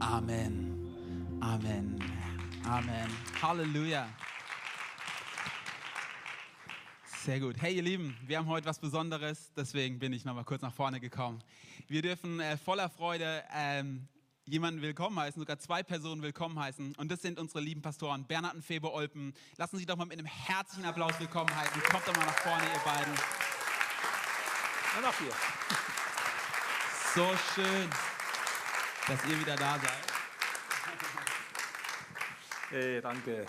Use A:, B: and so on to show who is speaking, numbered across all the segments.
A: Amen. Amen. Amen. Halleluja. Sehr gut. Hey ihr Lieben, wir haben heute was Besonderes, deswegen bin ich nochmal kurz nach vorne gekommen. Wir dürfen äh, voller Freude ähm, jemanden willkommen heißen, sogar zwei Personen willkommen heißen. Und das sind unsere lieben Pastoren Bernhard und Febe Olpen. Lassen Sie doch mal mit einem herzlichen Applaus willkommen heißen. Kommt doch mal nach vorne, ihr beiden.
B: Ja, noch hier.
A: So schön, dass ihr wieder da seid.
B: Hey, danke.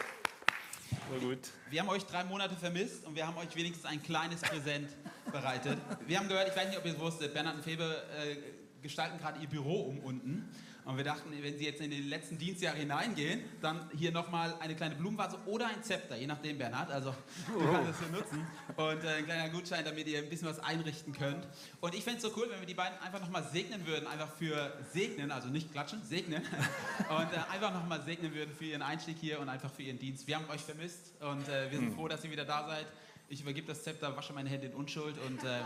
B: So gut.
A: Wir haben euch drei Monate vermisst und wir haben euch wenigstens ein kleines Präsent bereitet. Wir haben gehört, ich weiß nicht, ob ihr es wusstet, Bernhard und Febe äh, gestalten gerade ihr Büro um unten. Und wir dachten, wenn sie jetzt in den letzten Dienstjahr hineingehen, dann hier nochmal eine kleine Blumenvase oder ein Zepter, je nachdem, Bernhard. Also, du kannst das hier nutzen. Und äh, ein kleiner Gutschein, damit ihr ein bisschen was einrichten könnt. Und ich fände es so cool, wenn wir die beiden einfach nochmal segnen würden, einfach für segnen, also nicht klatschen, segnen. Und äh, einfach nochmal segnen würden für ihren Einstieg hier und einfach für ihren Dienst. Wir haben euch vermisst und äh, wir sind froh, dass ihr wieder da seid. Ich übergebe das Zepter, wasche meine Hände in Unschuld und äh,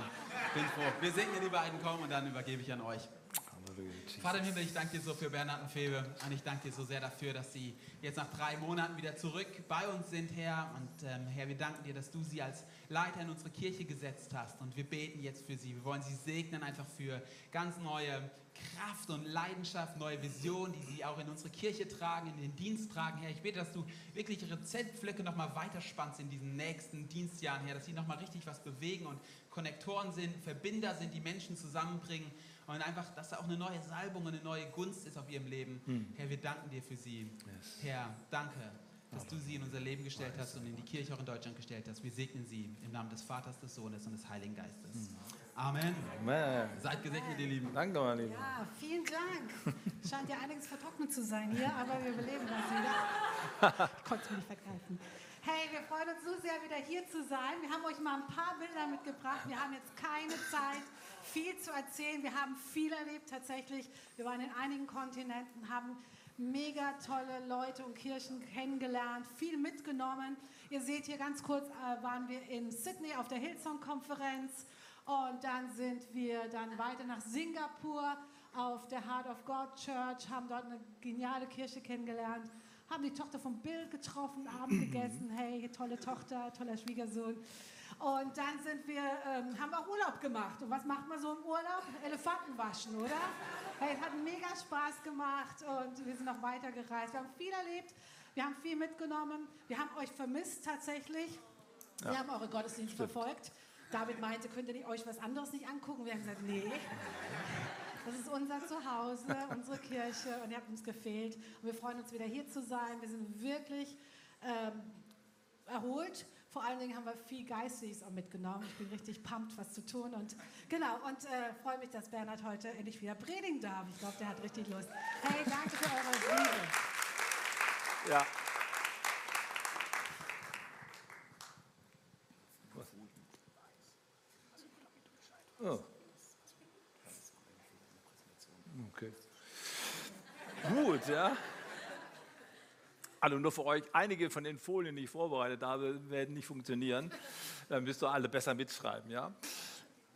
A: bin froh. Wir segnen die beiden kommen und dann übergebe ich an euch. Vater im Himmel, ich danke dir so für Bernhard und Febe und ich danke dir so sehr dafür, dass sie jetzt nach drei Monaten wieder zurück bei uns sind, Herr. Und ähm, Herr, wir danken dir, dass du sie als Leiter in unsere Kirche gesetzt hast und wir beten jetzt für sie. Wir wollen sie segnen einfach für ganz neue Kraft und Leidenschaft, neue Visionen, die sie auch in unsere Kirche tragen, in den Dienst tragen, Herr. Ich bete, dass du wirklich ihre Zeltpflöcke nochmal weiterspannst in diesen nächsten Dienstjahren, Herr, dass sie nochmal richtig was bewegen und Konnektoren sind, Verbinder sind, die Menschen zusammenbringen und einfach, dass da auch eine neue Salbung und eine neue Gunst ist auf ihrem Leben. Herr, wir danken dir für sie.
B: Yes.
A: Herr, danke, dass du sie in unser Leben gestellt hast und in die Kirche auch in Deutschland gestellt hast. Wir segnen sie im Namen des Vaters, des Sohnes und des Heiligen Geistes. Amen.
B: Amen.
A: Seid gesegnet, ihr Lieben.
B: Danke, mein Lieber.
C: Ja, vielen Dank. Scheint ja einiges vertrocknet zu sein hier, aber wir überleben das wieder. Ich konnte es mir nicht vergreifen. Hey, wir freuen uns so sehr, wieder hier zu sein. Wir haben euch mal ein paar Bilder mitgebracht. Wir haben jetzt keine Zeit, viel zu erzählen. Wir haben viel erlebt tatsächlich. Wir waren in einigen Kontinenten, haben mega tolle Leute und Kirchen kennengelernt, viel mitgenommen. Ihr seht hier ganz kurz, äh, waren wir in Sydney auf der Hillsong-Konferenz. Und dann sind wir dann weiter nach Singapur auf der Heart of God Church, haben dort eine geniale Kirche kennengelernt, haben die Tochter von Bill getroffen, Abend gegessen. Hey, tolle Tochter, toller Schwiegersohn. Und dann sind wir, ähm, haben auch Urlaub gemacht. Und was macht man so im Urlaub? Elefanten waschen, oder? Hey, es hat mega Spaß gemacht und wir sind noch weiter gereist. Wir haben viel erlebt, wir haben viel mitgenommen. Wir haben euch vermisst tatsächlich. Wir haben eure Gottesdienste verfolgt. David meinte, könnt ihr nicht euch was anderes nicht angucken? Wir haben gesagt, nee. Das ist unser Zuhause, unsere Kirche und ihr habt uns gefehlt. Und wir freuen uns wieder hier zu sein. Wir sind wirklich ähm, erholt. Vor allen Dingen haben wir viel Geistiges auch mitgenommen. Ich bin richtig pumped, was zu tun. Und genau, und äh, freue mich, dass Bernhard heute endlich wieder predigen darf. Ich glaube, der hat richtig Lust. Hey, danke für eure Liebe.
B: Ja. Oh. Okay. Gut, ja. Also nur für euch, einige von den Folien, die ich vorbereitet habe, werden nicht funktionieren. Dann müsst ihr alle besser mitschreiben, ja.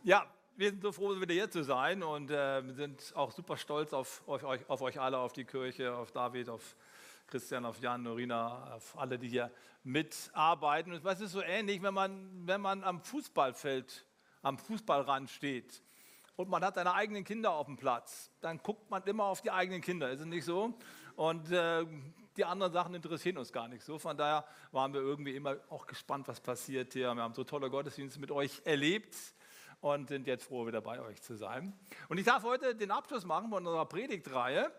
B: Ja, wir sind so froh, wieder hier zu sein und äh, sind auch super stolz auf, auf, euch, auf euch alle, auf die Kirche, auf David, auf Christian, auf Jan, Norina, auf alle, die hier mitarbeiten. Und was ist so ähnlich, wenn man, wenn man am Fußballfeld, am Fußballrand steht und man hat seine eigenen Kinder auf dem Platz, dann guckt man immer auf die eigenen Kinder, ist es nicht so? Und äh, die anderen Sachen interessieren uns gar nicht so. Von daher waren wir irgendwie immer auch gespannt, was passiert hier. Wir haben so tolle Gottesdienste mit euch erlebt und sind jetzt froh, wieder bei euch zu sein. Und ich darf heute den Abschluss machen von unserer Predigtreihe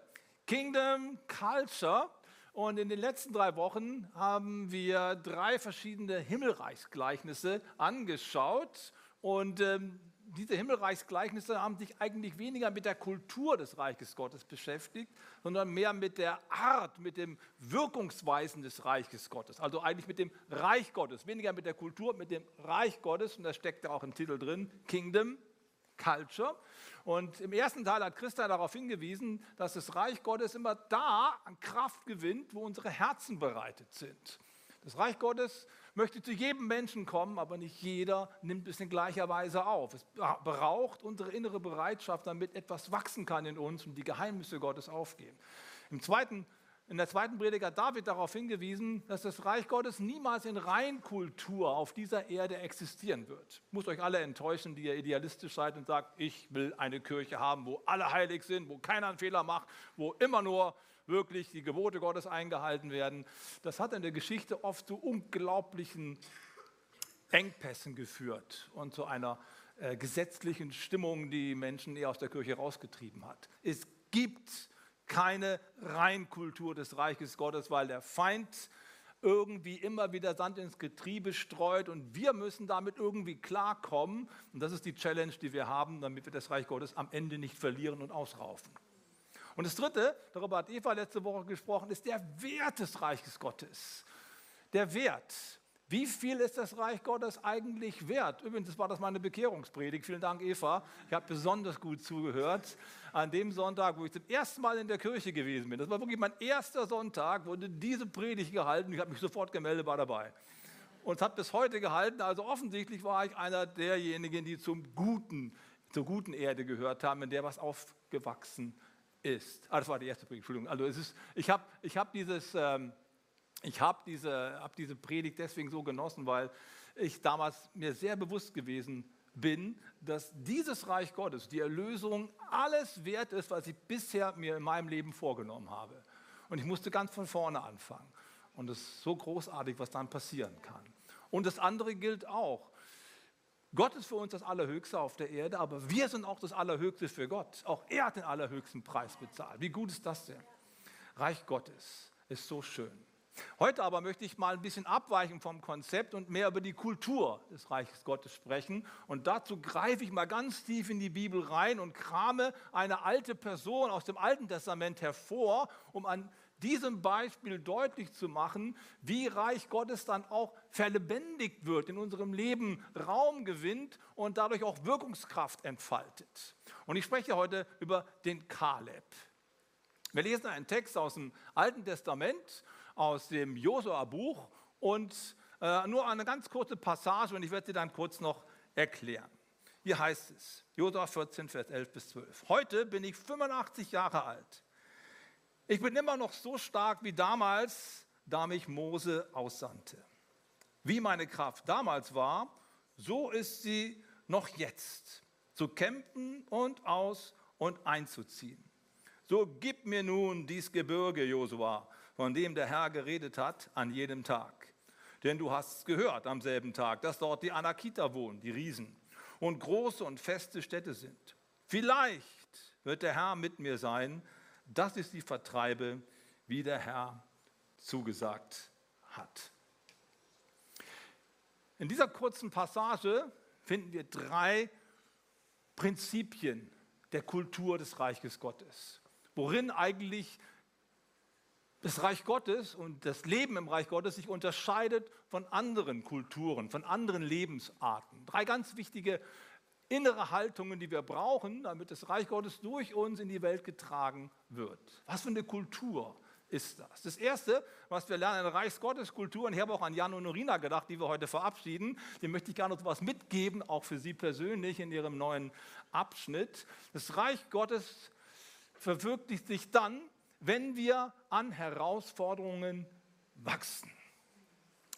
B: Kingdom Culture. Und in den letzten drei Wochen haben wir drei verschiedene Himmelreichsgleichnisse angeschaut. Und ähm, diese Himmelreichsgleichnisse haben sich eigentlich weniger mit der Kultur des Reiches Gottes beschäftigt, sondern mehr mit der Art, mit dem Wirkungsweisen des Reiches Gottes. Also eigentlich mit dem Reich Gottes, weniger mit der Kultur, mit dem Reich Gottes. Und da steckt ja auch im Titel drin, Kingdom Culture. Und im ersten Teil hat Christa darauf hingewiesen, dass das Reich Gottes immer da an Kraft gewinnt, wo unsere Herzen bereitet sind. Das Reich Gottes möchte zu jedem Menschen kommen, aber nicht jeder nimmt es in gleicher Weise auf. Es braucht unsere innere Bereitschaft, damit etwas wachsen kann in uns und die Geheimnisse Gottes aufgehen. Im zweiten, in der zweiten Predigt hat David darauf hingewiesen, dass das Reich Gottes niemals in Reinkultur auf dieser Erde existieren wird. Muss euch alle enttäuschen, die ihr idealistisch seid und sagt, ich will eine Kirche haben, wo alle heilig sind, wo keiner einen Fehler macht, wo immer nur wirklich die Gebote Gottes eingehalten werden. Das hat in der Geschichte oft zu unglaublichen Engpässen geführt und zu einer äh, gesetzlichen Stimmung, die Menschen eher aus der Kirche rausgetrieben hat. Es gibt keine Reinkultur des Reiches Gottes, weil der Feind irgendwie immer wieder Sand ins Getriebe streut und wir müssen damit irgendwie klarkommen. Und das ist die Challenge, die wir haben, damit wir das Reich Gottes am Ende nicht verlieren und ausraufen. Und das Dritte, darüber hat Eva letzte Woche gesprochen, ist der Wert des Reiches Gottes. Der Wert. Wie viel ist das Reich Gottes eigentlich wert? Übrigens war das meine Bekehrungspredigt. Vielen Dank, Eva. Ich habe besonders gut zugehört. An dem Sonntag, wo ich zum ersten Mal in der Kirche gewesen bin. Das war wirklich mein erster Sonntag, wurde diese Predigt gehalten. Ich habe mich sofort gemeldet, war dabei. Und es hat bis heute gehalten. Also offensichtlich war ich einer derjenigen, die zum guten, zur guten Erde gehört haben, in der was aufgewachsen ist. Ah, das war die erste Predigt, Entschuldigung. Also es ist, ich habe ich hab. Ähm, habe diese, hab diese Predigt deswegen so genossen, weil ich damals mir sehr bewusst gewesen bin, dass dieses Reich Gottes, die Erlösung, alles wert ist, was ich bisher mir in meinem Leben vorgenommen habe. Und ich musste ganz von vorne anfangen. Und es ist so großartig, was dann passieren kann. Und das andere gilt auch. Gott ist für uns das Allerhöchste auf der Erde, aber wir sind auch das Allerhöchste für Gott. Auch er hat den allerhöchsten Preis bezahlt. Wie gut ist das denn? Reich Gottes ist so schön. Heute aber möchte ich mal ein bisschen abweichen vom Konzept und mehr über die Kultur des Reiches Gottes sprechen. Und dazu greife ich mal ganz tief in die Bibel rein und krame eine alte Person aus dem Alten Testament hervor, um an diesem Beispiel deutlich zu machen, wie Reich Gottes dann auch verlebendigt wird, in unserem Leben Raum gewinnt und dadurch auch Wirkungskraft entfaltet. Und ich spreche heute über den Kaleb. Wir lesen einen Text aus dem Alten Testament aus dem Josua-Buch und äh, nur eine ganz kurze Passage und ich werde sie dann kurz noch erklären. Hier heißt es, Josua 14, Vers 11 bis 12. Heute bin ich 85 Jahre alt. Ich bin immer noch so stark wie damals, da mich Mose aussandte. Wie meine Kraft damals war, so ist sie noch jetzt, zu kämpfen und aus und einzuziehen. So gib mir nun dies Gebirge, Josua, von dem der Herr geredet hat an jedem Tag. Denn du hast es gehört am selben Tag, dass dort die Anakita wohnen, die Riesen, und große und feste Städte sind. Vielleicht wird der Herr mit mir sein, dass ich sie vertreibe, wie der Herr zugesagt hat. In dieser kurzen Passage finden wir drei Prinzipien der Kultur des Reiches Gottes, worin eigentlich das Reich Gottes und das Leben im Reich Gottes sich unterscheidet von anderen Kulturen, von anderen Lebensarten. Drei ganz wichtige innere Haltungen, die wir brauchen, damit das Reich Gottes durch uns in die Welt getragen wird. Was für eine Kultur ist das? Das Erste, was wir lernen, eine Reichsgotteskultur, und ich habe auch an Jan und Norina gedacht, die wir heute verabschieden, dem möchte ich gerne noch etwas mitgeben, auch für Sie persönlich in Ihrem neuen Abschnitt. Das Reich Gottes verwirklicht sich dann, wenn wir an Herausforderungen wachsen.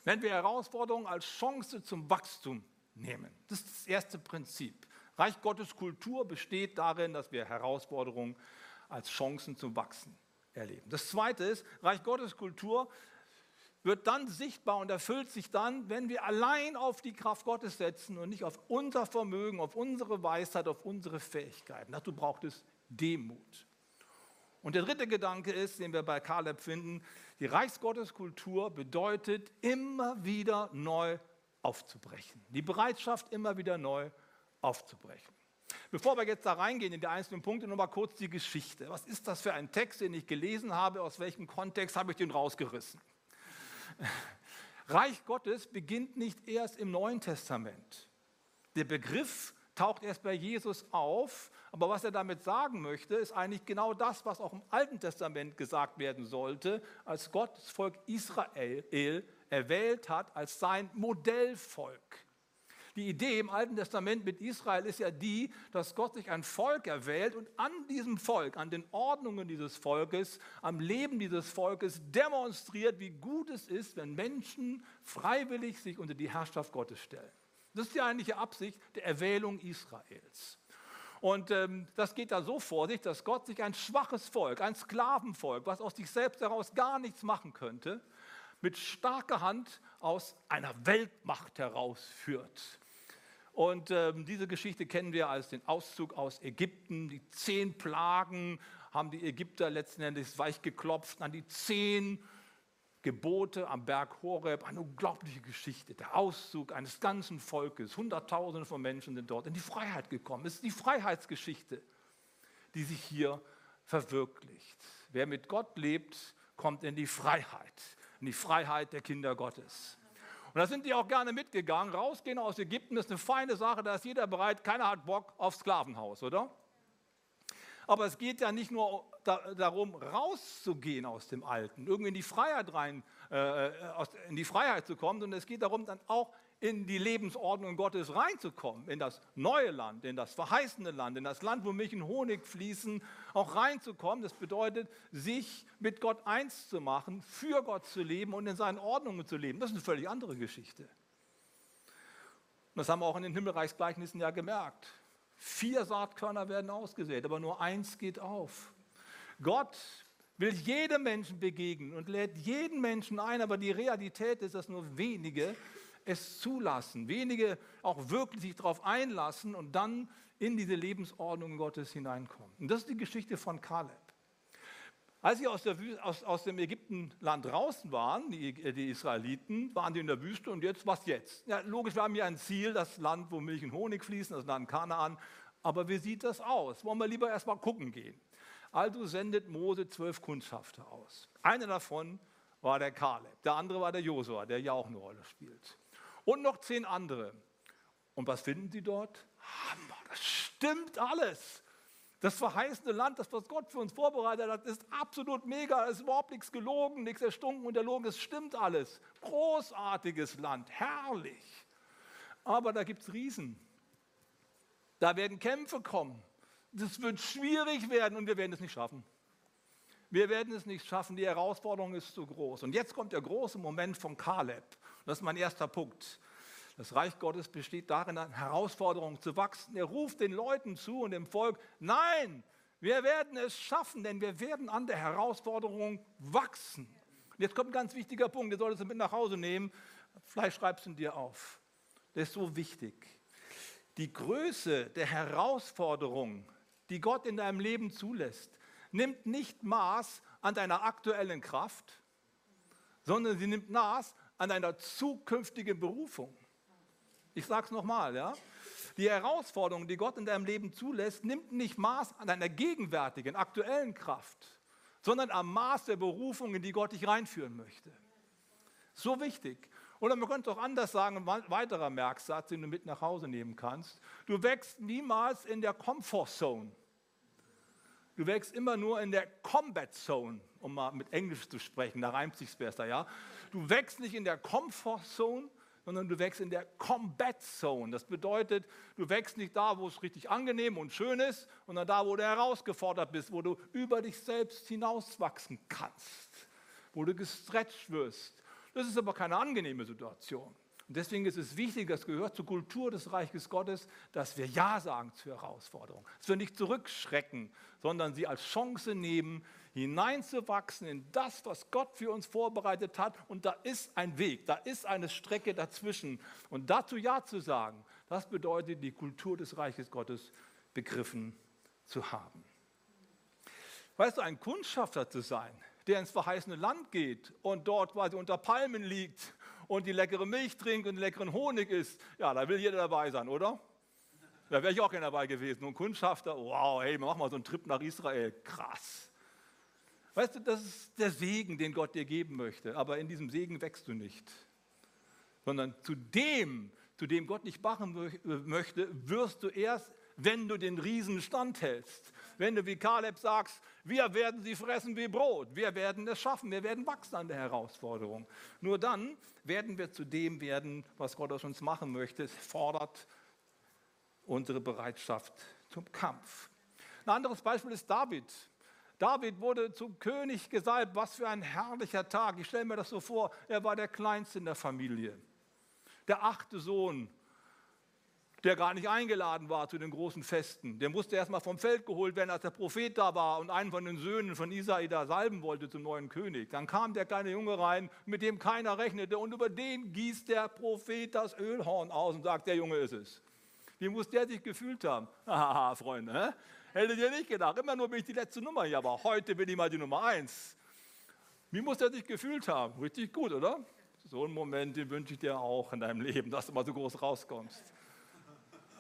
B: Wenn wir Herausforderungen als Chance zum Wachstum nehmen. Das ist das erste Prinzip. Reich Gottes Kultur besteht darin, dass wir Herausforderungen als Chancen zum Wachsen erleben. Das zweite ist, Reich Gottes Kultur wird dann sichtbar und erfüllt sich dann, wenn wir allein auf die Kraft Gottes setzen und nicht auf unser Vermögen, auf unsere Weisheit, auf unsere Fähigkeiten. Dazu braucht es Demut. Und der dritte Gedanke ist, den wir bei Kaleb finden, die Reichsgotteskultur bedeutet immer wieder neu aufzubrechen. Die Bereitschaft, immer wieder neu aufzubrechen. Bevor wir jetzt da reingehen in die einzelnen Punkte, noch mal kurz die Geschichte. Was ist das für ein Text, den ich gelesen habe? Aus welchem Kontext habe ich den rausgerissen? Reich Gottes beginnt nicht erst im Neuen Testament. Der Begriff taucht erst bei Jesus auf. Aber was er damit sagen möchte, ist eigentlich genau das, was auch im Alten Testament gesagt werden sollte, als Gott das Volk Israel erwählt hat als sein Modellvolk. Die Idee im Alten Testament mit Israel ist ja die, dass Gott sich ein Volk erwählt und an diesem Volk, an den Ordnungen dieses Volkes, am Leben dieses Volkes demonstriert, wie gut es ist, wenn Menschen freiwillig sich unter die Herrschaft Gottes stellen. Das ist die eigentliche Absicht der Erwählung Israels. Und ähm, das geht da so vor sich, dass Gott sich ein schwaches Volk, ein Sklavenvolk, was aus sich selbst heraus gar nichts machen könnte, mit starker Hand aus einer Weltmacht herausführt. Und ähm, diese Geschichte kennen wir als den Auszug aus Ägypten. Die zehn Plagen haben die Ägypter letzten Endes weich geklopft an die zehn Gebote am Berg Horeb, eine unglaubliche Geschichte, der Auszug eines ganzen Volkes, Hunderttausende von Menschen sind dort in die Freiheit gekommen. Es ist die Freiheitsgeschichte, die sich hier verwirklicht. Wer mit Gott lebt, kommt in die Freiheit, in die Freiheit der Kinder Gottes. Und da sind die auch gerne mitgegangen. Rausgehen aus Ägypten ist eine feine Sache, da ist jeder bereit, keiner hat Bock auf Sklavenhaus, oder? Aber es geht ja nicht nur da, darum, rauszugehen aus dem Alten, irgendwie in die Freiheit rein, äh, aus, in die Freiheit zu kommen, sondern es geht darum, dann auch in die Lebensordnung Gottes reinzukommen, in das neue Land, in das verheißene Land, in das Land, wo Milch und Honig fließen, auch reinzukommen. Das bedeutet, sich mit Gott eins zu machen, für Gott zu leben und in seinen Ordnungen zu leben. Das ist eine völlig andere Geschichte. Das haben wir auch in den Himmelreichsgleichnissen ja gemerkt. Vier Saatkörner werden ausgesät, aber nur eins geht auf. Gott will jedem Menschen begegnen und lädt jeden Menschen ein, aber die Realität ist, dass nur wenige es zulassen, wenige auch wirklich sich darauf einlassen und dann in diese Lebensordnung Gottes hineinkommen. Und das ist die Geschichte von Kaleb. Als sie aus, aus, aus dem Ägyptenland draußen waren, die, die, Israeliten, waren die in der Wüste und jetzt, was jetzt? Ja, logisch, wir haben ja ein Ziel, das Land, wo Milch und Honig fließen, das Land Kanaan. Aber wie sieht das aus? Wollen wir lieber erstmal gucken gehen? Also sendet Mose zwölf Kundschafter aus. Einer davon war der Kaleb, der andere war der Josua, der ja auch eine Rolle spielt. Und noch zehn andere. Und was finden sie dort? Hammer, das stimmt alles. Das verheißene Land, das was Gott für uns vorbereitet hat, ist absolut mega. Es ist überhaupt nichts gelogen, nichts erstunken und erlogen. Es stimmt alles. Großartiges Land, herrlich. Aber da gibt es Riesen. Da werden Kämpfe kommen. Das wird schwierig werden und wir werden es nicht schaffen. Wir werden es nicht schaffen. Die Herausforderung ist zu groß. Und jetzt kommt der große Moment von Kaleb. Das ist mein erster Punkt. Das Reich Gottes besteht darin, an Herausforderungen zu wachsen. Er ruft den Leuten zu und dem Volk, nein, wir werden es schaffen, denn wir werden an der Herausforderung wachsen. Und jetzt kommt ein ganz wichtiger Punkt, den solltest du mit nach Hause nehmen. Vielleicht schreibst du ihn dir auf. Der ist so wichtig. Die Größe der Herausforderung, die Gott in deinem Leben zulässt, nimmt nicht Maß an deiner aktuellen Kraft, sondern sie nimmt Maß an deiner zukünftigen Berufung. Ich sage es nochmal, ja. Die Herausforderung, die Gott in deinem Leben zulässt, nimmt nicht Maß an deiner gegenwärtigen, aktuellen Kraft, sondern am Maß der Berufung, in die Gott dich reinführen möchte. So wichtig. Oder man könnte auch anders sagen, ein weiterer Merksatz, den du mit nach Hause nehmen kannst. Du wächst niemals in der Comfort Zone. Du wächst immer nur in der Combat Zone, um mal mit Englisch zu sprechen, da reimt sich besser, ja. Du wächst nicht in der Comfort Zone, sondern du wächst in der Combat Zone. Das bedeutet, du wächst nicht da, wo es richtig angenehm und schön ist, sondern da, wo du herausgefordert bist, wo du über dich selbst hinauswachsen kannst, wo du gestretcht wirst. Das ist aber keine angenehme Situation. Und deswegen ist es wichtig, das gehört zur Kultur des Reiches Gottes, dass wir Ja sagen zur Herausforderung. Dass wir nicht zurückschrecken, sondern sie als Chance nehmen, hineinzuwachsen in das, was Gott für uns vorbereitet hat. Und da ist ein Weg, da ist eine Strecke dazwischen. Und dazu Ja zu sagen, das bedeutet, die Kultur des Reiches Gottes begriffen zu haben. Weißt du, ein Kundschafter zu sein, der ins verheißene Land geht und dort quasi unter Palmen liegt und die leckere Milch trinkt und leckeren Honig isst, ja, da will jeder dabei sein, oder? Da wäre ich auch gerne dabei gewesen. Und Kundschafter, wow, hey, mach mal so einen Trip nach Israel, krass. Weißt du, das ist der Segen, den Gott dir geben möchte. Aber in diesem Segen wächst du nicht. Sondern zu dem, zu dem Gott dich machen möchte, wirst du erst wenn du den Riesen standhältst. Wenn du wie Kaleb sagst, wir werden sie fressen wie Brot, wir werden es schaffen, wir werden wachsen an der Herausforderung. Nur dann werden wir zu dem werden, was Gott aus uns machen möchte. Es fordert unsere Bereitschaft zum Kampf. Ein anderes Beispiel ist David. David wurde zum König gesalbt. Was für ein herrlicher Tag. Ich stelle mir das so vor, er war der Kleinste in der Familie. Der achte Sohn, der gar nicht eingeladen war zu den großen Festen. Der musste erst mal vom Feld geholt werden, als der Prophet da war und einen von den Söhnen von Isai da salben wollte zum neuen König. Dann kam der kleine Junge rein, mit dem keiner rechnete und über den gießt der Prophet das Ölhorn aus und sagt, der Junge ist es. Wie muss der sich gefühlt haben? Haha, Freunde, hä? hättet ihr nicht gedacht. Immer nur bin ich die letzte Nummer hier, aber heute bin ich mal die Nummer eins. Wie muss der sich gefühlt haben? Richtig gut, oder? So einen Moment, den wünsche ich dir auch in deinem Leben, dass du mal so groß rauskommst.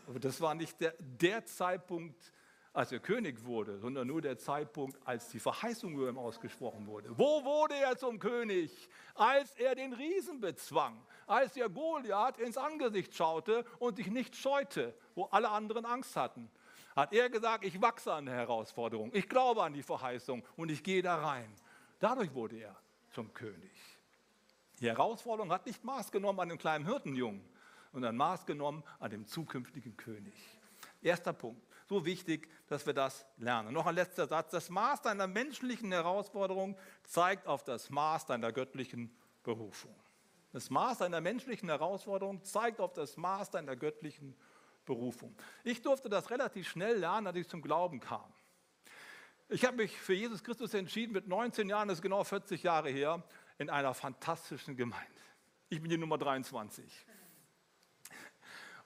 B: Aber das war nicht der, der Zeitpunkt, als er König wurde, sondern nur der Zeitpunkt, als die Verheißung über ihm ausgesprochen wurde. Wo wurde er zum König? Als er den Riesen bezwang als er Goliath ins Angesicht schaute und sich nicht scheute, wo alle anderen Angst hatten, hat er gesagt, ich wachse an der Herausforderung, ich glaube an die Verheißung und ich gehe da rein. Dadurch wurde er zum König. Die Herausforderung hat nicht Maß genommen an dem kleinen Hirtenjungen, sondern Maß genommen an dem zukünftigen König. Erster Punkt. So wichtig, dass wir das lernen. Noch ein letzter Satz. Das Maß deiner menschlichen Herausforderung zeigt auf das Maß deiner göttlichen Berufung. Das Maß einer menschlichen Herausforderung zeigt auf das Maß deiner göttlichen Berufung. Ich durfte das relativ schnell lernen, als ich zum Glauben kam. Ich habe mich für Jesus Christus entschieden mit 19 Jahren, das ist genau 40 Jahre her, in einer fantastischen Gemeinde. Ich bin die Nummer 23.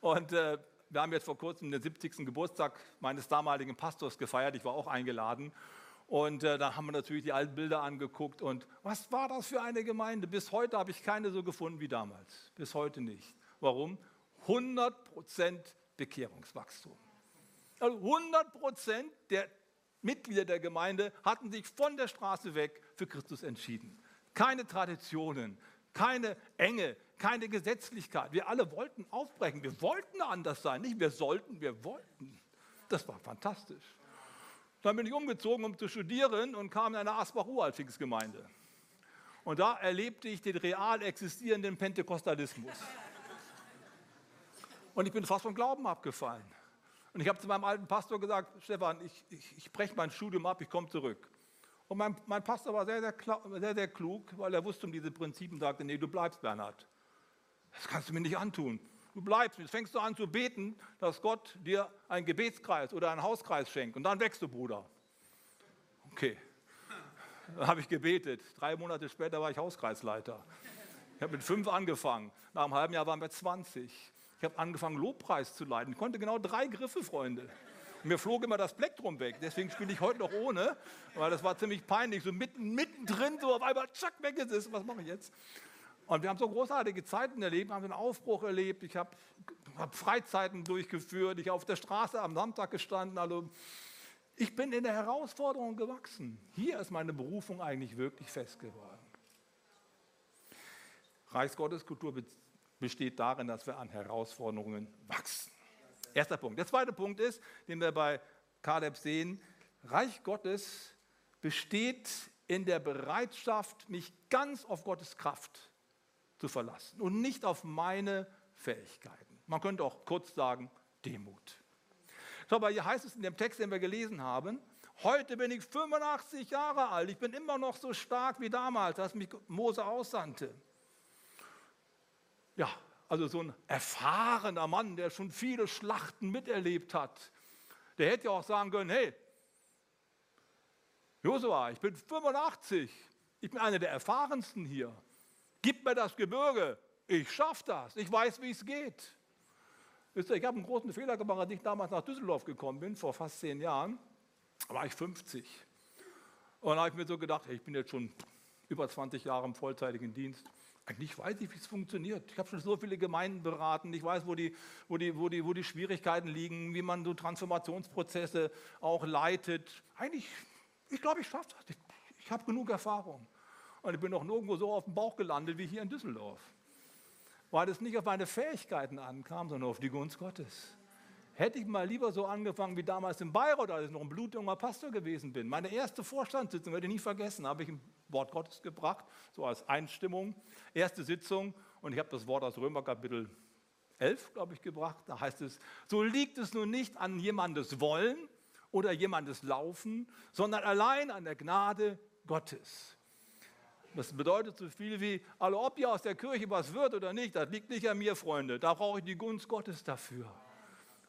B: Und äh, wir haben jetzt vor kurzem den 70. Geburtstag meines damaligen Pastors gefeiert. Ich war auch eingeladen. Und äh, da haben wir natürlich die alten Bilder angeguckt. Und was war das für eine Gemeinde? Bis heute habe ich keine so gefunden wie damals. Bis heute nicht. Warum? 100% Bekehrungswachstum. Also 100% der Mitglieder der Gemeinde hatten sich von der Straße weg für Christus entschieden. Keine Traditionen, keine Enge, keine Gesetzlichkeit. Wir alle wollten aufbrechen. Wir wollten anders sein. Nicht wir sollten, wir wollten. Das war fantastisch. Dann bin ich umgezogen, um zu studieren und kam in eine Asbach-Uralt-Pfingstgemeinde. Und da erlebte ich den real existierenden Pentekostalismus. Und ich bin fast vom Glauben abgefallen. Und ich habe zu meinem alten Pastor gesagt, Stefan, ich, ich, ich breche mein Studium ab, ich komme zurück. Und mein, mein Pastor war sehr sehr, sehr, sehr klug, weil er wusste um diese Prinzipien und sagte, nee, du bleibst, Bernhard. Das kannst du mir nicht antun. Du bleibst, jetzt fängst du an zu beten, dass Gott dir einen Gebetskreis oder einen Hauskreis schenkt. Und dann wächst du, Bruder. Okay. Dann habe ich gebetet. Drei Monate später war ich Hauskreisleiter. Ich habe mit fünf angefangen. Nach einem halben Jahr waren wir 20. Ich habe angefangen, Lobpreis zu leiten. Ich konnte genau drei Griffe, Freunde. mir flog immer das Plektrum weg. Deswegen spiele ich heute noch ohne, weil das war ziemlich peinlich. So mitten, mittendrin, so auf einmal, zack, weg ist es. Was mache ich jetzt? Und wir haben so großartige Zeiten erlebt, wir haben einen Aufbruch erlebt, ich habe hab Freizeiten durchgeführt, ich habe auf der Straße am Samstag gestanden. Also ich bin in der Herausforderung gewachsen. Hier ist meine Berufung eigentlich wirklich fest geworden. Reichsgotteskultur besteht darin, dass wir an Herausforderungen wachsen. Erster Punkt. Der zweite Punkt ist, den wir bei Kaleb sehen, Reich Gottes besteht in der Bereitschaft, mich ganz auf Gottes Kraft zu verlassen und nicht auf meine Fähigkeiten. Man könnte auch kurz sagen, Demut. So, aber hier heißt es in dem Text, den wir gelesen haben, heute bin ich 85 Jahre alt, ich bin immer noch so stark wie damals, als mich Mose aussandte. Ja, also so ein erfahrener Mann, der schon viele Schlachten miterlebt hat, der hätte ja auch sagen können, hey, Josua, ich bin 85, ich bin einer der erfahrensten hier. Gib mir das Gebirge, ich schaffe das, ich weiß, wie es geht. Wisst ihr, ich habe einen großen Fehler gemacht, als ich damals nach Düsseldorf gekommen bin, vor fast zehn Jahren, da war ich 50. Und dann habe ich mir so gedacht, ich bin jetzt schon über 20 Jahre im vollzeitigen Dienst. Eigentlich weiß ich, wie es funktioniert. Ich habe schon so viele Gemeinden beraten. Ich weiß, wo die, wo, die, wo, die, wo die Schwierigkeiten liegen, wie man so Transformationsprozesse auch leitet. Eigentlich, ich glaube, ich schaffe das. Ich, ich habe genug Erfahrung. Und ich bin noch nirgendwo so auf dem Bauch gelandet wie hier in Düsseldorf. Weil es nicht auf meine Fähigkeiten ankam, sondern auf die Gunst Gottes. hätte ich mal lieber so angefangen wie damals in Bayreuth, als ich noch ein blutjunger Pastor gewesen bin. Meine erste Vorstandssitzung, werde ich nie vergessen, habe ich ein Wort Gottes gebracht, so als Einstimmung. Erste Sitzung und ich habe das Wort aus Römer Kapitel 11, glaube ich, gebracht. Da heißt es, so liegt es nun nicht an jemandes Wollen oder jemandes Laufen, sondern allein an der Gnade Gottes. Das bedeutet so viel wie, also ob ihr aus der Kirche was wird oder nicht, das liegt nicht an mir, Freunde. Da brauche ich die Gunst Gottes dafür.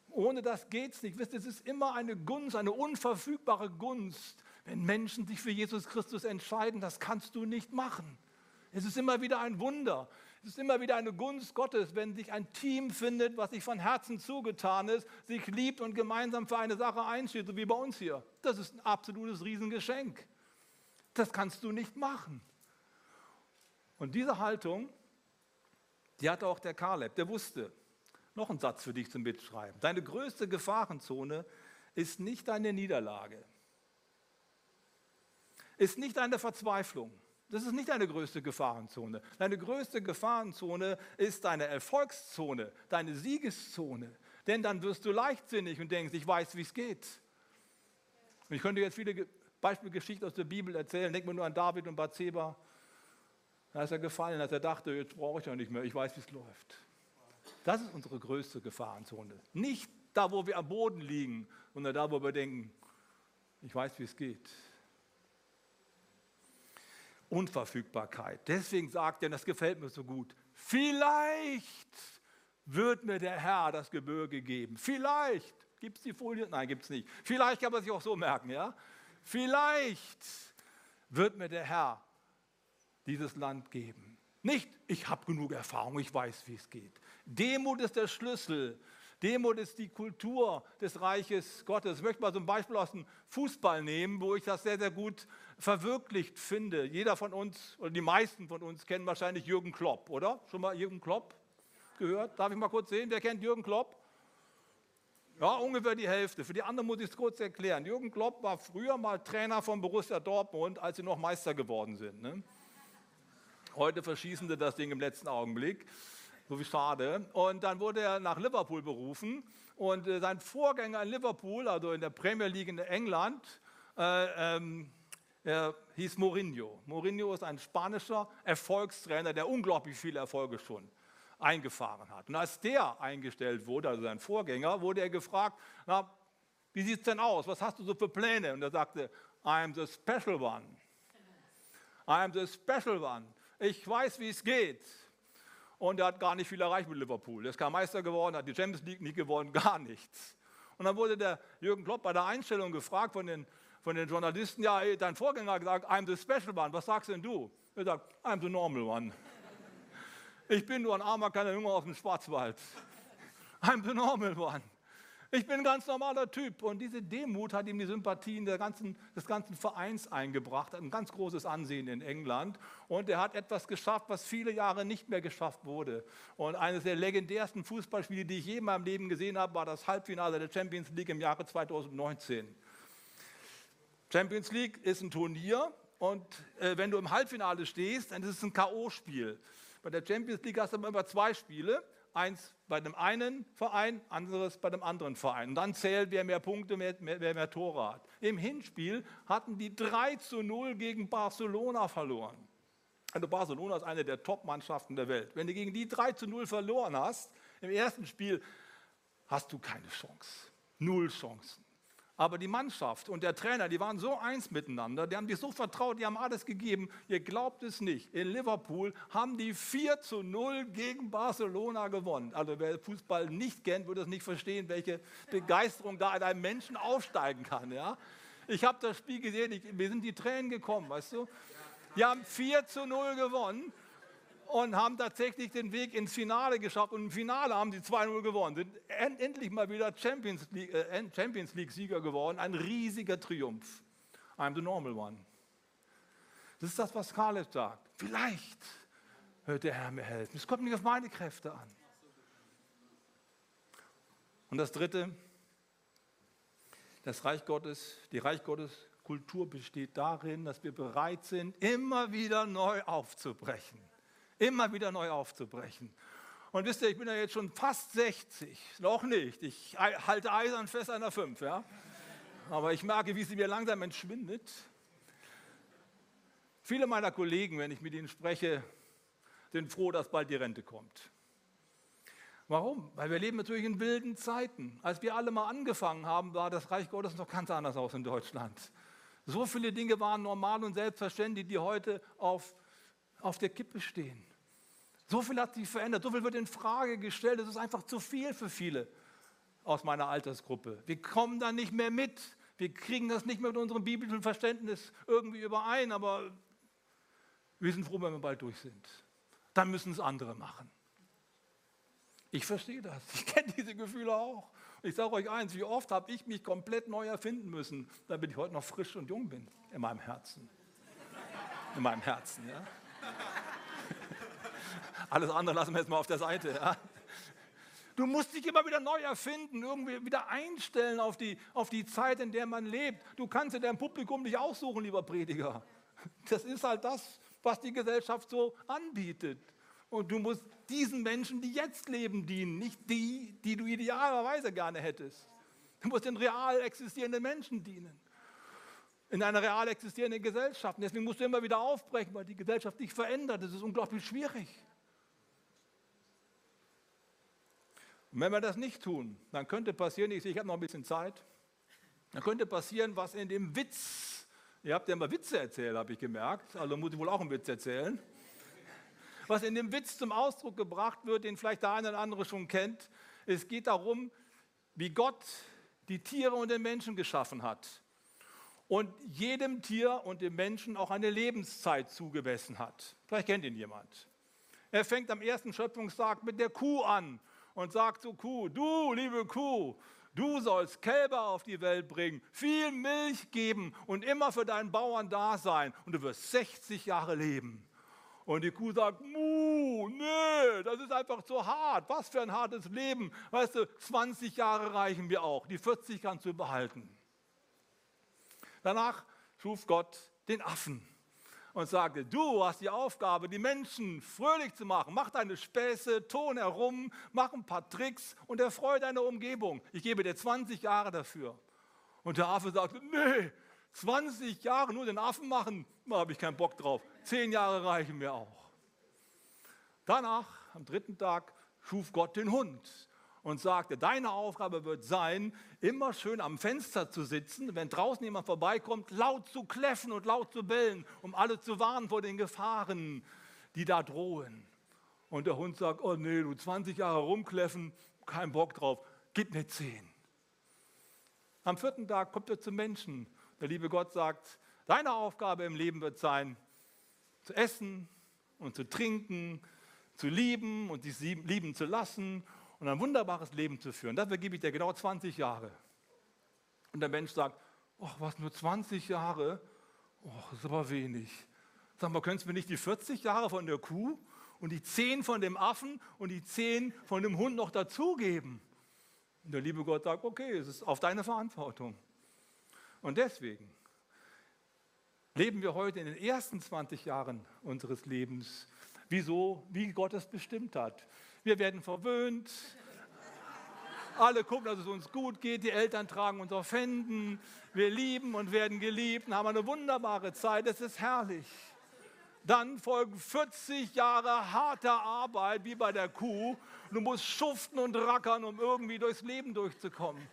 B: Ohne das geht es nicht. Wisst ihr, es ist immer eine Gunst, eine unverfügbare Gunst, wenn Menschen sich für Jesus Christus entscheiden. Das kannst du nicht machen. Es ist immer wieder ein Wunder. Es ist immer wieder eine Gunst Gottes, wenn sich ein Team findet, was sich von Herzen zugetan ist, sich liebt und gemeinsam für eine Sache einsteht, so wie bei uns hier. Das ist ein absolutes Riesengeschenk. Das kannst du nicht machen. Und diese Haltung, die hatte auch der Kaleb, der wusste, noch ein Satz für dich zum Mitschreiben. Deine größte Gefahrenzone ist nicht deine Niederlage, ist nicht deine Verzweiflung, das ist nicht deine größte Gefahrenzone. Deine größte Gefahrenzone ist deine Erfolgszone, deine Siegeszone. Denn dann wirst du leichtsinnig und denkst, ich weiß, wie es geht. Und ich könnte jetzt viele Beispielgeschichten aus der Bibel erzählen. Denk mal nur an David und Bathseba. Da ist er gefallen, als er dachte, jetzt brauche ich ja nicht mehr, ich weiß, wie es läuft. Das ist unsere größte Gefahrenzone. Nicht da, wo wir am Boden liegen, sondern da, wo wir denken, ich weiß, wie es geht. Unverfügbarkeit. Deswegen sagt er, das gefällt mir so gut, vielleicht wird mir der Herr das Gebirge geben. Vielleicht. Gibt es die Folie? Nein, gibt es nicht. Vielleicht kann man sich auch so merken, ja? Vielleicht wird mir der Herr dieses Land geben. Nicht, ich habe genug Erfahrung, ich weiß, wie es geht. Demut ist der Schlüssel. Demut ist die Kultur des Reiches Gottes. Ich möchte mal so ein Beispiel aus dem Fußball nehmen, wo ich das sehr, sehr gut verwirklicht finde. Jeder von uns oder die meisten von uns kennen wahrscheinlich Jürgen Klopp, oder? Schon mal Jürgen Klopp gehört? Darf ich mal kurz sehen, wer kennt Jürgen Klopp? Ja, ungefähr die Hälfte. Für die anderen muss ich es kurz erklären. Jürgen Klopp war früher mal Trainer von Borussia Dortmund, als sie noch Meister geworden sind. Ne? Heute verschießen sie das Ding im letzten Augenblick. So wie schade. Und dann wurde er nach Liverpool berufen. Und äh, sein Vorgänger in Liverpool, also in der Premier League in England, äh, ähm, er hieß Mourinho. Mourinho ist ein spanischer Erfolgstrainer, der unglaublich viele Erfolge schon eingefahren hat. Und als der eingestellt wurde, also sein Vorgänger, wurde er gefragt, na, wie sieht es denn aus? Was hast du so für Pläne? Und er sagte, I'm the special one. I'm the special one. Ich weiß, wie es geht. Und er hat gar nicht viel erreicht mit Liverpool. Er ist kein Meister geworden, hat die Champions League nicht gewonnen, gar nichts. Und dann wurde der Jürgen Klopp bei der Einstellung gefragt von den von den Journalisten, ja, dein Vorgänger hat gesagt, I'm the special one. Was sagst denn du? Er sagt, I'm the normal one. Ich bin nur ein armer kleiner Junge aus dem Schwarzwald. I'm the normal one. Ich bin ein ganz normaler Typ. Und diese Demut hat ihm die Sympathien ganzen, des ganzen Vereins eingebracht, ein ganz großes Ansehen in England. Und er hat etwas geschafft, was viele Jahre nicht mehr geschafft wurde. Und eines der legendärsten Fußballspiele, die ich je in meinem Leben gesehen habe, war das Halbfinale der Champions League im Jahre 2019. Champions League ist ein Turnier und äh, wenn du im Halbfinale stehst, dann ist es ein K.O.-Spiel. Bei der Champions League hast du immer zwei Spiele. Eins bei dem einen Verein, anderes bei dem anderen Verein. Und dann zählt, wer mehr Punkte, mehr, mehr, wer mehr Tore hat. Im Hinspiel hatten die 3 zu 0 gegen Barcelona verloren. Also Barcelona ist eine der Top-Mannschaften der Welt. Wenn du gegen die 3 zu 0 verloren hast, im ersten Spiel hast du keine Chance. Null Chancen. Aber die Mannschaft und der Trainer, die waren so eins miteinander, die haben sich so vertraut, die haben alles gegeben. Ihr glaubt es nicht. In Liverpool haben die 4 zu 0 gegen Barcelona gewonnen. Also wer Fußball nicht kennt, würde es nicht verstehen, welche Begeisterung da in einem Menschen aufsteigen kann. Ja? Ich habe das Spiel gesehen, ich, mir sind die Tränen gekommen, weißt du? Die haben 4 zu 0 gewonnen und haben tatsächlich den Weg ins Finale geschafft. Und im Finale haben sie 2-0 gewonnen, sind endlich mal wieder Champions äh, Champions League geworden. Ein riesiger Triumph. I'm the normal one. Das ist das, was Kaleb sagt. Vielleicht hört der Herr mir helfen. Es kommt nicht auf meine Kräfte an. Und das Dritte, das Reich Gottes, die Reich Gottes Kultur besteht darin, dass wir bereit sind, immer wieder neu aufzubrechen immer wieder neu aufzubrechen. Und wisst ihr, ich bin ja jetzt schon fast 60. Noch nicht. Ich halte eisern fest an der 5, ja. Aber ich merke, wie sie mir langsam entschwindet. Viele meiner Kollegen, wenn ich mit ihnen spreche, sind froh, dass bald die Rente kommt. Warum? Weil wir leben natürlich in wilden Zeiten. Als wir alle mal angefangen haben, war das Reich Gottes noch ganz anders aus in Deutschland. So viele Dinge waren normal und selbstverständlich, die heute auf, auf der Kippe stehen. So viel hat sich verändert, so viel wird in Frage gestellt. Es ist einfach zu viel für viele aus meiner Altersgruppe. Wir kommen da nicht mehr mit. Wir kriegen das nicht mehr mit unserem biblischen Verständnis irgendwie überein, aber wir sind froh, wenn wir bald durch sind. Dann müssen es andere machen. Ich verstehe das. Ich kenne diese Gefühle auch. Ich sage euch eins, wie oft habe ich mich komplett neu erfinden müssen, damit ich heute noch frisch und jung bin in meinem Herzen. In meinem Herzen, ja. Alles andere lassen wir jetzt mal auf der Seite. Ja? Du musst dich immer wieder neu erfinden, irgendwie wieder einstellen auf die, auf die Zeit, in der man lebt. Du kannst dir dein Publikum nicht aussuchen, lieber Prediger. Das ist halt das, was die Gesellschaft so anbietet. Und du musst diesen Menschen, die jetzt leben, dienen, nicht die, die du idealerweise gerne hättest. Du musst den real existierenden Menschen dienen. In einer real existierenden Gesellschaft. Und deswegen musst du immer wieder aufbrechen, weil die Gesellschaft sich verändert. Das ist unglaublich schwierig. Und wenn wir das nicht tun, dann könnte passieren, ich sehe, ich habe noch ein bisschen Zeit, dann könnte passieren, was in dem Witz, ihr habt ja immer Witze erzählt, habe ich gemerkt, also muss ich wohl auch einen Witz erzählen, was in dem Witz zum Ausdruck gebracht wird, den vielleicht der eine oder andere schon kennt. Es geht darum, wie Gott die Tiere und den Menschen geschaffen hat und jedem Tier und dem Menschen auch eine Lebenszeit zugemessen hat. Vielleicht kennt ihn jemand. Er fängt am ersten Schöpfungstag mit der Kuh an und sagt zur Kuh, du liebe Kuh, du sollst Kälber auf die Welt bringen, viel Milch geben und immer für deinen Bauern da sein und du wirst 60 Jahre leben. Und die Kuh sagt, Muh, nee, das ist einfach zu hart. Was für ein hartes Leben. Weißt du, 20 Jahre reichen mir auch. Die 40 kannst du behalten. Danach schuf Gott den Affen und sagte, du hast die Aufgabe, die Menschen fröhlich zu machen. Mach deine Späße, ton herum, mach ein paar Tricks und erfreue deine Umgebung. Ich gebe dir 20 Jahre dafür. Und der Affe sagte, nee, 20 Jahre nur den Affen machen, da habe ich keinen Bock drauf. Zehn Jahre reichen mir auch. Danach, am dritten Tag, schuf Gott den Hund und sagte, deine Aufgabe wird sein, immer schön am Fenster zu sitzen, wenn draußen jemand vorbeikommt, laut zu kläffen und laut zu bellen, um alle zu warnen vor den Gefahren, die da drohen. Und der Hund sagt, oh nee, du 20 Jahre rumkläffen, kein Bock drauf, gib mir 10. Am vierten Tag kommt er zum Menschen. Der liebe Gott sagt, deine Aufgabe im Leben wird sein, zu essen und zu trinken, zu lieben und sich lieben zu lassen und ein wunderbares Leben zu führen. Dafür gebe ich dir genau 20 Jahre. Und der Mensch sagt, ach, was, nur 20 Jahre? Oh, ist aber wenig. Sag mal, könntest du mir nicht die 40 Jahre von der Kuh und die 10 von dem Affen und die 10 von dem Hund noch dazugeben? Und der liebe Gott sagt, okay, es ist auf deine Verantwortung. Und deswegen leben wir heute in den ersten 20 Jahren unseres Lebens, wieso, wie Gott es bestimmt hat. Wir werden verwöhnt. Alle gucken, dass es uns gut geht. Die Eltern tragen uns auf Händen. Wir lieben und werden geliebt und haben eine wunderbare Zeit. Es ist herrlich. Dann folgen 40 Jahre harter Arbeit wie bei der Kuh. Du musst schuften und rackern, um irgendwie durchs Leben durchzukommen.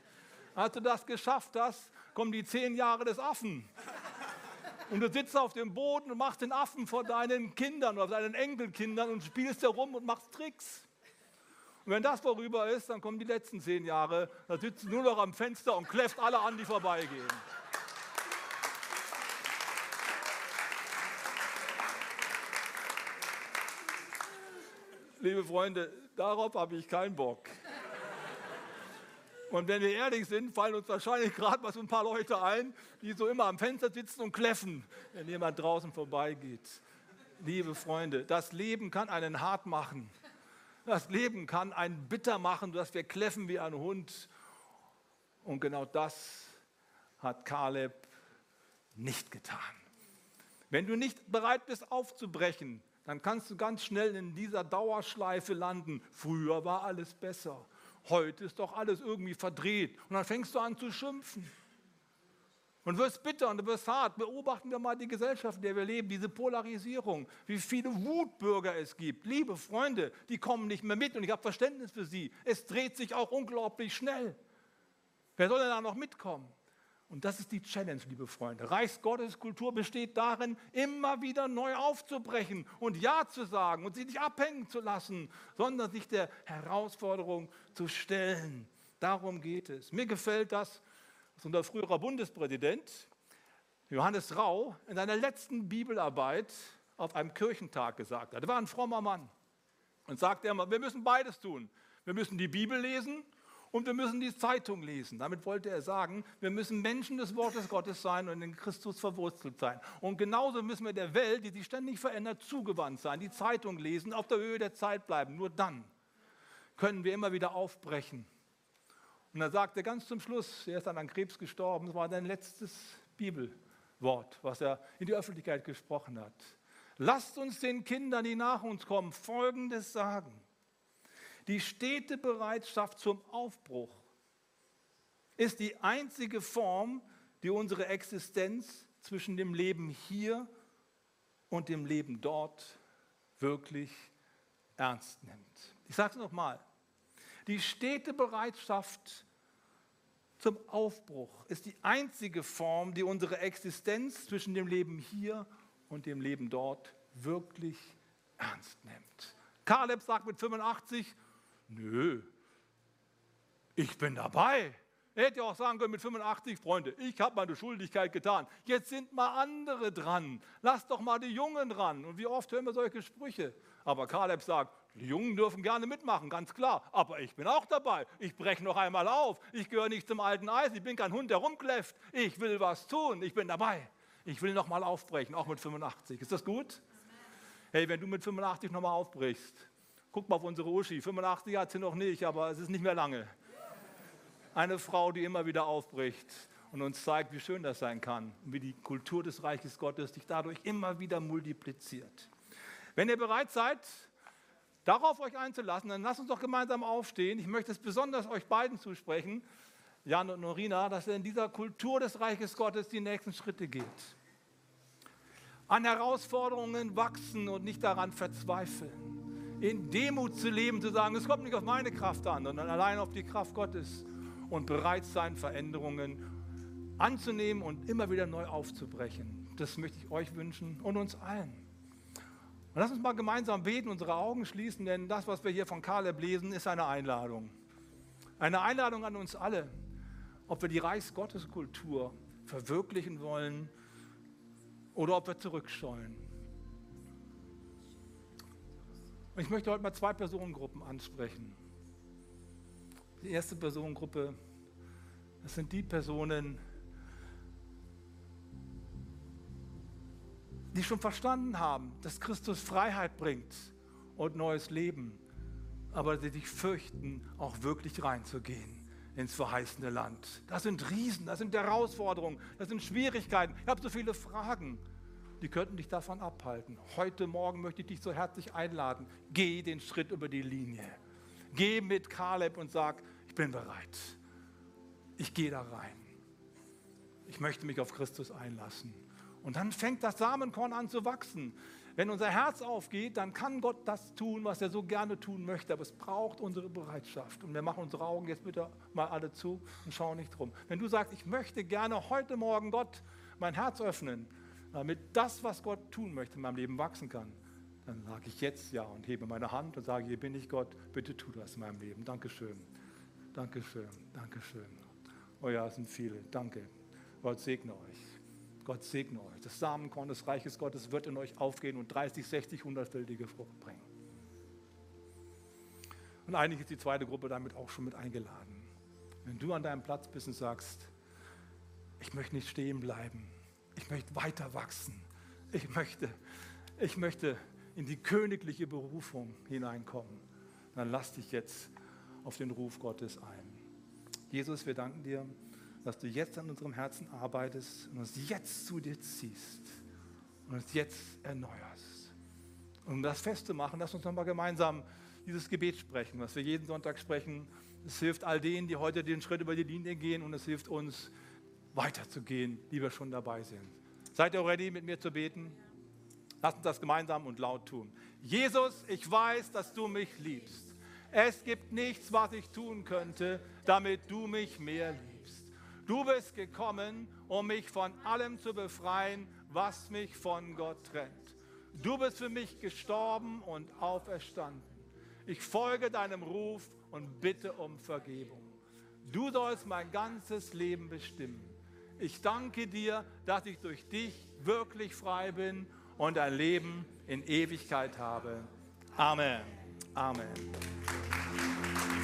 B: Als du das geschafft hast, kommen die zehn Jahre des Affen. Und du sitzt auf dem Boden und machst den Affen vor deinen Kindern oder deinen Enkelkindern und spielst herum und machst Tricks. Und wenn das vorüber ist, dann kommen die letzten zehn Jahre. Da sitzt nur noch am Fenster und kläfft alle an, die vorbeigehen. Liebe Freunde, darauf habe ich keinen Bock. Und wenn wir ehrlich sind, fallen uns wahrscheinlich gerade mal so ein paar Leute ein, die so immer am Fenster sitzen und kläffen, wenn jemand draußen vorbeigeht. Liebe Freunde, das Leben kann einen hart machen. Das Leben kann einen bitter machen, dass wir kläffen wie ein Hund. Und genau das hat Kaleb nicht getan. Wenn du nicht bereit bist aufzubrechen, dann kannst du ganz schnell in dieser Dauerschleife landen. Früher war alles besser. Heute ist doch alles irgendwie verdreht. Und dann fängst du an zu schimpfen. Und wirst bitter und du wirst hart. Beobachten wir mal die Gesellschaft, in der wir leben, diese Polarisierung, wie viele Wutbürger es gibt. Liebe Freunde, die kommen nicht mehr mit und ich habe Verständnis für sie. Es dreht sich auch unglaublich schnell. Wer soll denn da noch mitkommen? Und das ist die Challenge, liebe Freunde. Reichsgotteskultur besteht darin, immer wieder neu aufzubrechen und Ja zu sagen und sich nicht abhängen zu lassen, sondern sich der Herausforderung zu stellen. Darum geht es. Mir gefällt das, unser früherer Bundespräsident Johannes Rau in seiner letzten Bibelarbeit auf einem Kirchentag gesagt hat. Er war ein frommer Mann und sagte immer, wir müssen beides tun. Wir müssen die Bibel lesen und wir müssen die Zeitung lesen. Damit wollte er sagen, wir müssen Menschen des Wortes Gottes sein und in Christus verwurzelt sein. Und genauso müssen wir der Welt, die sich ständig verändert, zugewandt sein, die Zeitung lesen, auf der Höhe der Zeit bleiben. Nur dann können wir immer wieder aufbrechen. Und er sagte ganz zum Schluss, er ist dann an Krebs gestorben, das war sein letztes Bibelwort, was er in die Öffentlichkeit gesprochen hat. Lasst uns den Kindern, die nach uns kommen, Folgendes sagen. Die stete Bereitschaft zum Aufbruch ist die einzige Form, die unsere Existenz zwischen dem Leben hier und dem Leben dort wirklich ernst nimmt. Ich sage es nochmal. Die stete Bereitschaft zum Aufbruch ist die einzige Form, die unsere Existenz zwischen dem Leben hier und dem Leben dort wirklich ernst nimmt. Kaleb sagt mit 85, Nö, ich bin dabei. Er hätte ja auch sagen können mit 85, Freunde, ich habe meine Schuldigkeit getan. Jetzt sind mal andere dran. Lass doch mal die Jungen dran. Und wie oft hören wir solche Sprüche? Aber Kaleb sagt, die Jungen dürfen gerne mitmachen, ganz klar. Aber ich bin auch dabei. Ich breche noch einmal auf. Ich gehöre nicht zum alten Eis. Ich bin kein Hund, der rumkläfft. Ich will was tun. Ich bin dabei. Ich will noch mal aufbrechen, auch mit 85. Ist das gut? Hey, wenn du mit 85 noch mal aufbrichst, Guck mal auf unsere Uschi, 85 hat sie noch nicht, aber es ist nicht mehr lange. Eine Frau, die immer wieder aufbricht und uns zeigt, wie schön das sein kann und wie die Kultur des Reiches Gottes sich dadurch immer wieder multipliziert. Wenn ihr bereit seid, darauf euch einzulassen, dann lasst uns doch gemeinsam aufstehen. Ich möchte es besonders euch beiden zusprechen, Jan und Norina, dass ihr in dieser Kultur des Reiches Gottes die nächsten Schritte geht. An Herausforderungen wachsen und nicht daran verzweifeln in Demut zu leben, zu sagen, es kommt nicht auf meine Kraft an, sondern allein auf die Kraft Gottes und bereit sein, Veränderungen anzunehmen und immer wieder neu aufzubrechen. Das möchte ich euch wünschen und uns allen. Und lass uns mal gemeinsam beten, unsere Augen schließen, denn das, was wir hier von Kaleb lesen, ist eine Einladung. Eine Einladung an uns alle, ob wir die Reichsgotteskultur verwirklichen wollen oder ob wir zurückscheuen. Und ich möchte heute mal zwei Personengruppen ansprechen. Die erste Personengruppe, das sind die Personen, die schon verstanden haben, dass Christus Freiheit bringt und neues Leben, aber die sich fürchten, auch wirklich reinzugehen ins verheißene Land. Das sind Riesen, das sind Herausforderungen, das sind Schwierigkeiten. Ich habe so viele Fragen die könnten dich davon abhalten. Heute Morgen möchte ich dich so herzlich einladen. Geh den Schritt über die Linie. Geh mit Kaleb und sag, ich bin bereit. Ich gehe da rein. Ich möchte mich auf Christus einlassen. Und dann fängt das Samenkorn an zu wachsen. Wenn unser Herz aufgeht, dann kann Gott das tun, was er so gerne tun möchte. Aber es braucht unsere Bereitschaft. Und wir machen unsere Augen jetzt bitte mal alle zu und schauen nicht drum. Wenn du sagst, ich möchte gerne heute Morgen Gott mein Herz öffnen, damit das, was Gott tun möchte in meinem Leben, wachsen kann, dann sage ich jetzt ja und hebe meine Hand und sage, hier bin ich Gott, bitte tu das in meinem Leben. Dankeschön, Dankeschön, Dankeschön. Oh ja, es sind viele, danke. Gott segne euch. Gott segne euch. Das Samenkorn des Reiches Gottes wird in euch aufgehen und 30, 60, 100-fältige Frucht bringen. Und eigentlich ist die zweite Gruppe damit auch schon mit eingeladen. Wenn du an deinem Platz bist und sagst, ich möchte nicht stehen bleiben, ich möchte weiter wachsen. Ich möchte, ich möchte in die königliche Berufung hineinkommen. Dann lass dich jetzt auf den Ruf Gottes ein. Jesus, wir danken dir, dass du jetzt an unserem Herzen arbeitest und uns jetzt zu dir ziehst und uns jetzt erneuerst. Um das festzumachen, lass uns nochmal gemeinsam dieses Gebet sprechen, was wir jeden Sonntag sprechen. Es hilft all denen, die heute den Schritt über die Linie gehen und es hilft uns, weiterzugehen, die wir schon dabei sind. Seid ihr ready, mit mir zu beten? Lasst uns das gemeinsam und laut tun. Jesus, ich weiß, dass du mich liebst. Es gibt nichts, was ich tun könnte, damit du mich mehr liebst. Du bist gekommen, um mich von allem zu befreien, was mich von Gott trennt. Du bist für mich gestorben und auferstanden. Ich folge deinem Ruf und bitte um Vergebung. Du sollst mein ganzes Leben bestimmen. Ich danke dir, dass ich durch dich wirklich frei bin und ein Leben in Ewigkeit habe. Amen. Amen.